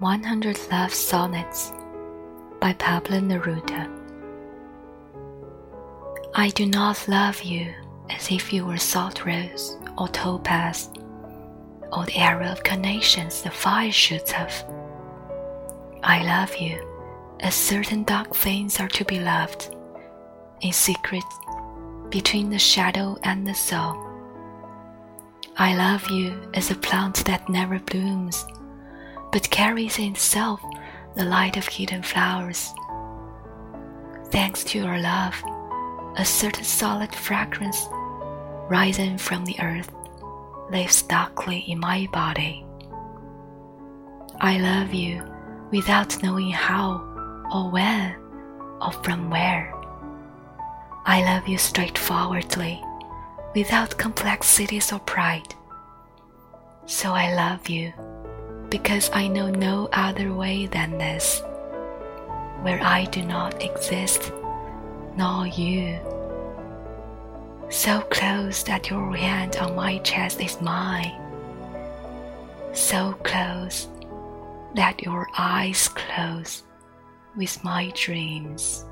100 Love Sonnets by Pablo Neruda. I do not love you as if you were salt rose or topaz, or the arrow of carnations the fire shoots of. I love you as certain dark things are to be loved, in secret, between the shadow and the soul. I love you as a plant that never blooms but carries in itself the light of hidden flowers. Thanks to your love, a certain solid fragrance, rising from the earth, lives darkly in my body. I love you without knowing how or when or from where. I love you straightforwardly, without complexities or pride. So I love you because I know no other way than this, where I do not exist, nor you. So close that your hand on my chest is mine, so close that your eyes close with my dreams.